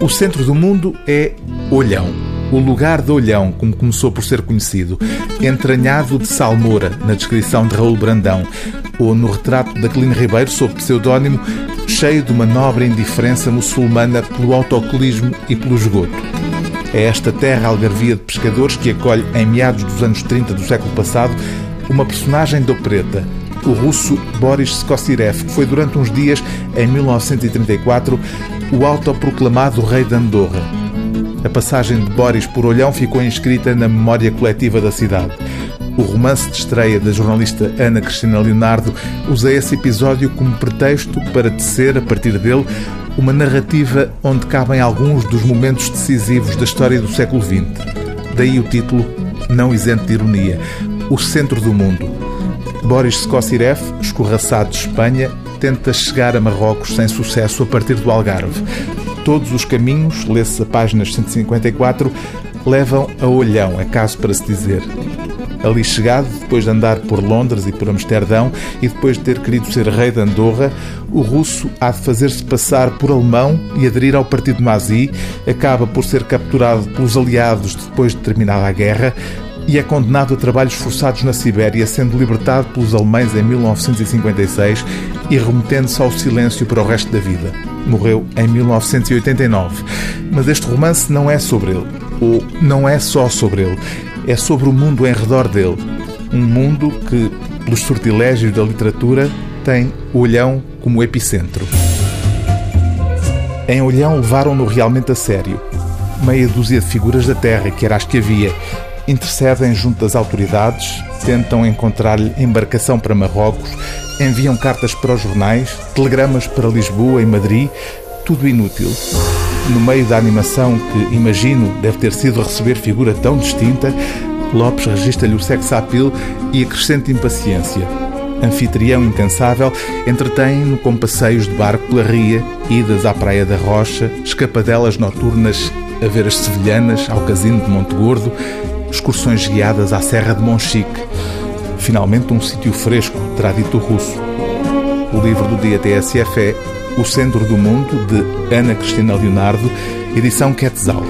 O centro do mundo é Olhão. O lugar de Olhão, como começou por ser conhecido, entranhado de salmoura, na descrição de Raul Brandão, ou no retrato de Aquilino Ribeiro, sob pseudónimo, cheio de uma nobre indiferença muçulmana pelo autocolismo e pelo esgoto. É esta terra algarvia de pescadores que acolhe, em meados dos anos 30 do século passado, uma personagem de opereta, o russo Boris Skosirev, que foi durante uns dias, em 1934, o autoproclamado rei de Andorra. A passagem de Boris por Olhão ficou inscrita na memória coletiva da cidade. O romance de estreia da jornalista Ana Cristina Leonardo usa esse episódio como pretexto para tecer, a partir dele, uma narrativa onde cabem alguns dos momentos decisivos da história do século XX. Daí o título, não isento de ironia, O Centro do Mundo. Boris Skosirev, escorraçado de Espanha, tenta chegar a Marrocos sem sucesso a partir do Algarve. Todos os caminhos, lê-se a páginas 154, levam a Olhão, é caso para se dizer. Ali chegado, depois de andar por Londres e por Amsterdão e depois de ter querido ser rei de Andorra, o russo há de fazer-se passar por alemão e aderir ao partido nazi, acaba por ser capturado pelos aliados depois de terminada a guerra e é condenado a trabalhos forçados na Sibéria, sendo libertado pelos alemães em 1956 e remetendo-se ao silêncio para o resto da vida. Morreu em 1989. Mas este romance não é sobre ele, ou não é só sobre ele é sobre o mundo em redor dele. Um mundo que, pelos sortilégios da literatura, tem Olhão como epicentro. Em Olhão levaram-no realmente a sério. Meia dúzia de figuras da terra, que era as que havia, intercedem junto das autoridades, tentam encontrar-lhe embarcação para Marrocos, enviam cartas para os jornais, telegramas para Lisboa e Madrid, tudo inútil no meio da animação que, imagino, deve ter sido receber figura tão distinta, Lopes registra-lhe o sex appeal e a crescente impaciência. Anfitrião incansável, entretém-no com passeios de barco pela ria, idas à Praia da Rocha, escapadelas noturnas a ver as sevilhanas ao casino de Monte Gordo, excursões guiadas à Serra de Monchique. Finalmente, um sítio fresco, terá dito o russo. O livro do dia TSF é o Centro do Mundo, de Ana Cristina Leonardo, edição Quetzal.